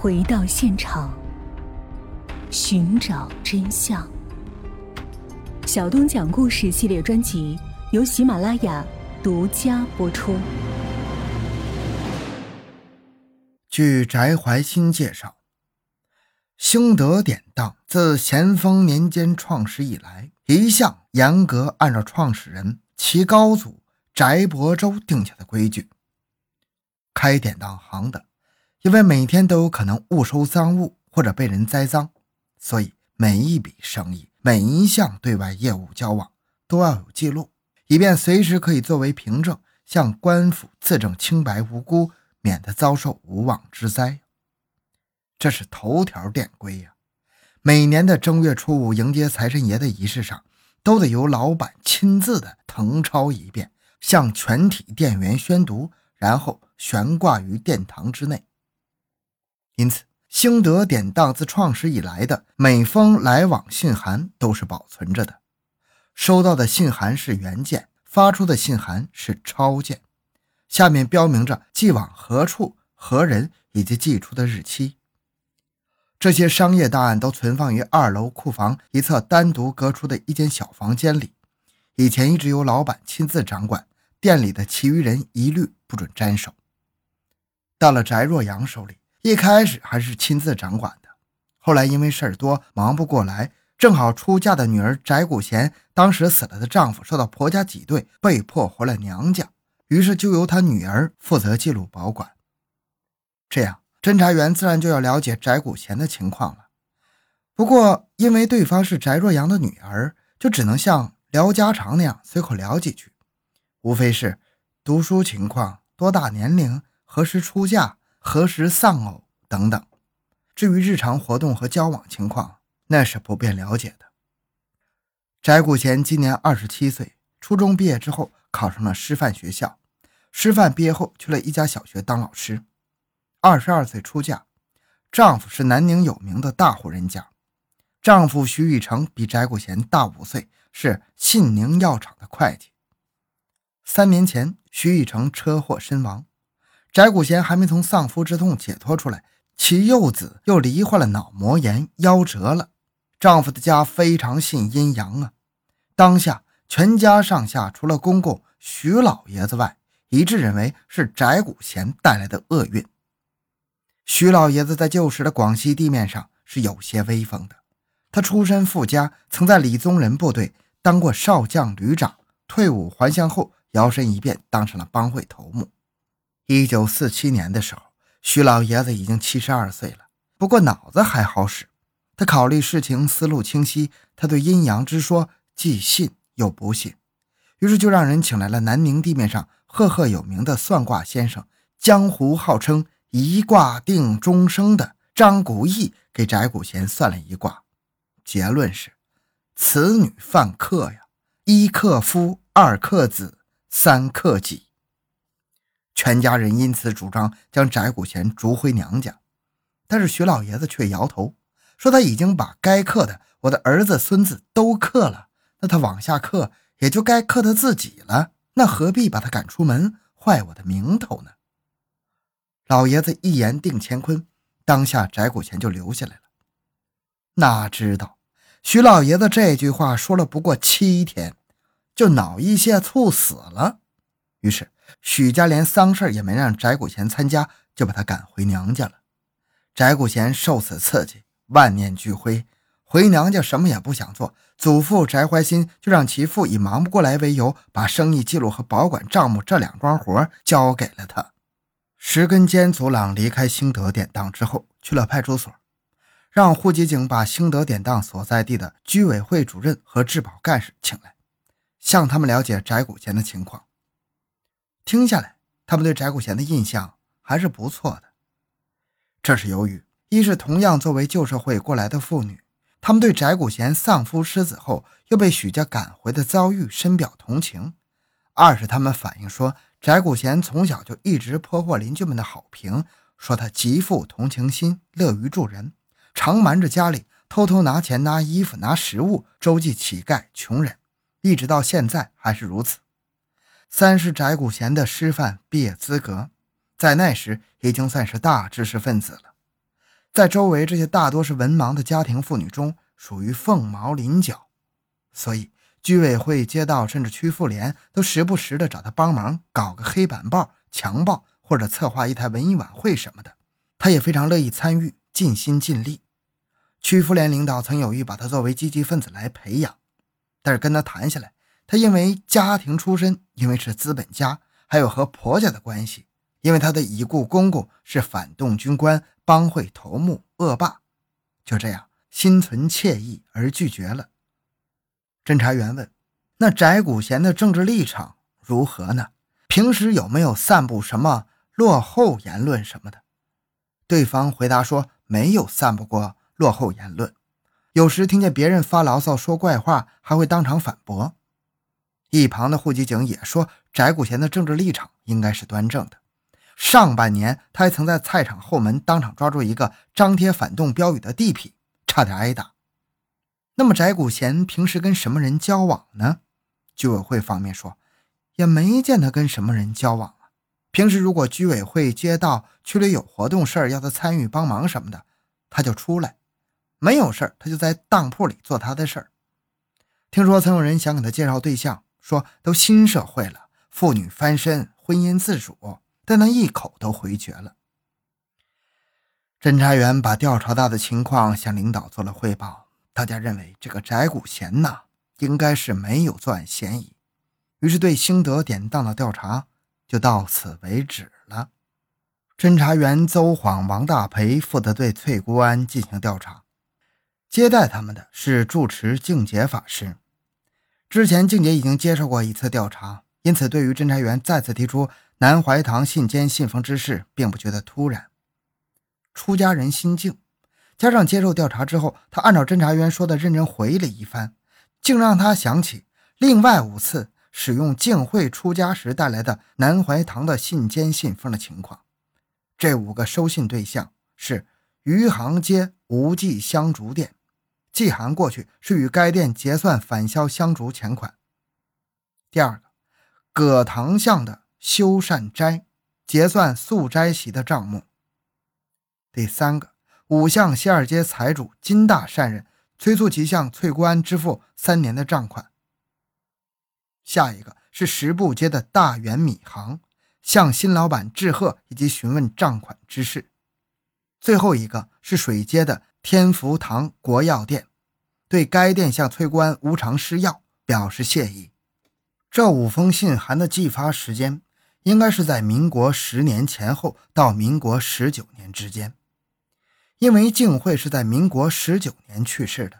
回到现场，寻找真相。小东讲故事系列专辑由喜马拉雅独家播出。据翟怀新介绍，兴德典当自咸丰年间创始以来，一向严格按照创始人其高祖翟伯周定下的规矩。开典当行的，因为每天都有可能误收赃物或者被人栽赃，所以每一笔生意、每一项对外业务交往都要有记录，以便随时可以作为凭证向官府自证清白无辜，免得遭受无妄之灾。这是头条典规呀！每年的正月初五迎接财神爷的仪式上，都得由老板亲自的誊抄一遍，向全体店员宣读，然后悬挂于殿堂之内。因此，兴德典当自创始以来的每封来往信函都是保存着的。收到的信函是原件，发出的信函是抄件，下面标明着寄往何处、何人以及寄出的日期。这些商业档案都存放于二楼库房一侧单独隔出的一间小房间里，以前一直由老板亲自掌管，店里的其余人一律不准沾手。到了翟若阳手里。一开始还是亲自掌管的，后来因为事儿多忙不过来，正好出嫁的女儿翟古贤当时死了的丈夫受到婆家挤兑，被迫回了娘家，于是就由他女儿负责记录保管。这样，侦查员自然就要了解翟古贤的情况了。不过，因为对方是翟若阳的女儿，就只能像聊家常那样随口聊几句，无非是读书情况、多大年龄、何时出嫁。何时丧偶等等，至于日常活动和交往情况，那是不便了解的。翟古贤今年二十七岁，初中毕业之后考上了师范学校，师范毕业后去了一家小学当老师。二十二岁出嫁，丈夫是南宁有名的大户人家，丈夫徐玉成比翟古贤大五岁，是信宁药厂的会计。三年前，徐玉成车祸身亡。翟古贤还没从丧夫之痛解脱出来，其幼子又罹患了脑膜炎，夭折了。丈夫的家非常信阴阳啊，当下全家上下除了公公徐老爷子外，一致认为是翟古贤带来的厄运。徐老爷子在旧时的广西地面上是有些威风的，他出身富家，曾在李宗仁部队当过少将旅长，退伍还乡后摇身一变当上了帮会头目。一九四七年的时候，徐老爷子已经七十二岁了，不过脑子还好使。他考虑事情思路清晰，他对阴阳之说既信又不信，于是就让人请来了南宁地面上赫赫有名的算卦先生，江湖号称“一卦定终生”的张古义，给翟古贤算了一卦，结论是：此女犯克呀，一克夫，二克子，三克己。全家人因此主张将翟古贤逐回娘家，但是徐老爷子却摇头，说他已经把该克的我的儿子孙子都克了，那他往下克也就该克他自己了，那何必把他赶出门，坏我的名头呢？老爷子一言定乾坤，当下翟古贤就留下来了。哪知道徐老爷子这句话说了不过七天，就脑溢血猝死了，于是。许家连丧事也没让翟古贤参加，就把他赶回娘家了。翟古贤受此刺激，万念俱灰，回娘家什么也不想做。祖父翟怀新就让其父以忙不过来为由，把生意记录和保管账目这两桩活交给了他。石根坚祖朗离开兴德典当之后，去了派出所，让户籍警把兴德典当所在地的居委会主任和治保干事请来，向他们了解翟古贤的情况。听下来，他们对翟古贤的印象还是不错的。这是由于，一是同样作为旧社会过来的妇女，他们对翟古贤丧夫失子后又被许家赶回的遭遇深表同情；二是他们反映说，翟古贤从小就一直颇获邻居们的好评，说他极富同情心，乐于助人，常瞒着家里偷偷拿钱、拿衣服、拿食物周济乞丐穷人，一直到现在还是如此。三是翟古贤的师范毕业资格，在那时已经算是大知识分子了。在周围这些大多是文盲的家庭妇女中，属于凤毛麟角，所以居委会、街道甚至区妇联都时不时的找他帮忙搞个黑板报、强报，或者策划一台文艺晚会什么的，他也非常乐意参与，尽心尽力。区妇联领导曾有意把他作为积极分子来培养，但是跟他谈下来，他因为家庭出身，因为是资本家，还有和婆家的关系。因为他的已故公公是反动军官、帮会头目、恶霸，就这样心存怯意而拒绝了。侦查员问：“那翟古贤的政治立场如何呢？平时有没有散布什么落后言论什么的？”对方回答说：“没有散布过落后言论，有时听见别人发牢骚、说怪话，还会当场反驳。”一旁的户籍警也说：“翟古贤的政治立场应该是端正的。”上半年，他还曾在菜场后门当场抓住一个张贴反动标语的地痞，差点挨打。那么，翟古贤平时跟什么人交往呢？居委会方面说，也没见他跟什么人交往啊。平时如果居委会、街道区里有活动事儿要他参与帮忙什么的，他就出来；没有事儿，他就在当铺里做他的事儿。听说曾有人想给他介绍对象，说都新社会了，妇女翻身，婚姻自主。但他一口都回绝了。侦查员把调查到的情况向领导做了汇报，大家认为这个翟古贤呐，应该是没有作案嫌疑，于是对兴德典当的调查就到此为止了。侦查员邹晃、王大培负责对翠姑庵进行调查，接待他们的是住持净洁法师。之前静姐已经接受过一次调查，因此对于侦查员再次提出。南怀堂信笺信封之事，并不觉得突然。出家人心静，加上接受调查之后，他按照侦查员说的认真回忆了一番，竟让他想起另外五次使用静慧出家时带来的南怀堂的信笺信封的情况。这五个收信对象是余杭街无忌香烛店，寄函过去是与该店结算返销香烛钱款。第二个，葛塘巷的。修善斋结算素斋席的账目。第三个，五巷西二街财主金大善人催促其向翠姑庵支付三年的账款。下一个是十步街的大元米行向新老板致贺以及询问账款之事。最后一个是水街的天福堂国药店，对该店向崔官无偿施药表示谢意。这五封信函的寄发时间。应该是在民国十年前后到民国十九年之间，因为静慧是在民国十九年去世的。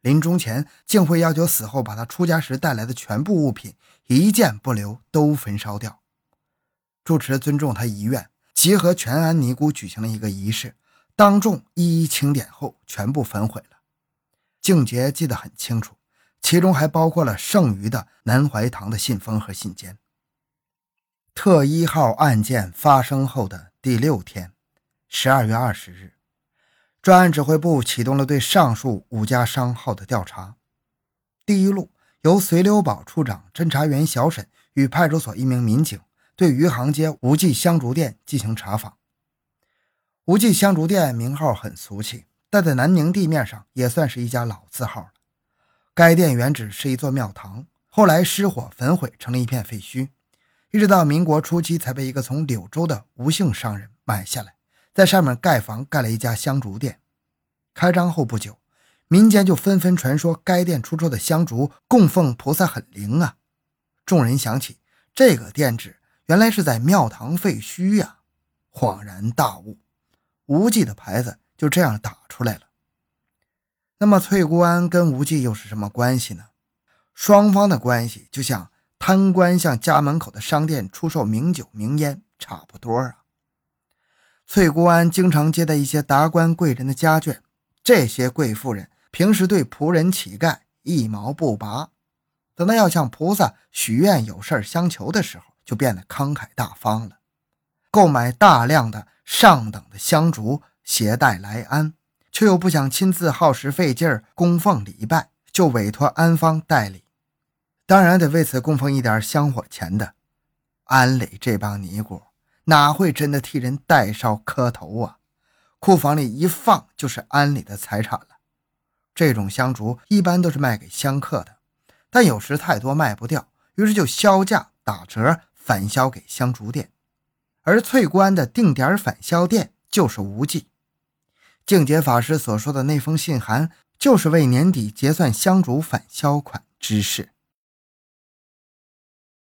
临终前，静慧要求死后把他出家时带来的全部物品一件不留，都焚烧掉。住持尊重他遗愿，集合全安尼姑举行了一个仪式，当众一一清点后，全部焚毁了。静杰记得很清楚，其中还包括了剩余的南怀堂的信封和信笺。特一号案件发生后的第六天，十二月二十日，专案指挥部启动了对上述五家商号的调查。第一路由随留堡处长、侦查员小沈与派出所一名民警对余杭街无忌香烛店进行查访。无忌香烛店名号很俗气，但在南宁地面上也算是一家老字号了。该店原址是一座庙堂，后来失火焚毁，成了一片废墟。一直到民国初期，才被一个从柳州的吴姓商人买下来，在上面盖房，盖了一家香烛店。开张后不久，民间就纷纷传说该店出售的香烛供奉菩萨很灵啊。众人想起这个店址原来是在庙堂废墟呀，恍然大悟，无忌的牌子就这样打出来了。那么翠姑庵跟无忌又是什么关系呢？双方的关系就像……贪官向家门口的商店出售名酒名烟，差不多啊。翠姑庵经常接待一些达官贵人的家眷，这些贵妇人平时对仆人乞丐一毛不拔，等到要向菩萨许愿、有事相求的时候，就变得慷慨大方了，购买大量的上等的香烛携带来安，却又不想亲自耗时费劲儿供奉礼拜，就委托安方代理。当然得为此供奉一点香火钱的，安磊这帮尼姑哪会真的替人代烧磕头啊？库房里一放就是安里的财产了。这种香烛一般都是卖给香客的，但有时太多卖不掉，于是就销价打折返销给香烛店。而翠官的定点返销店就是无忌。净洁法师所说的那封信函，就是为年底结算香烛返销款之事。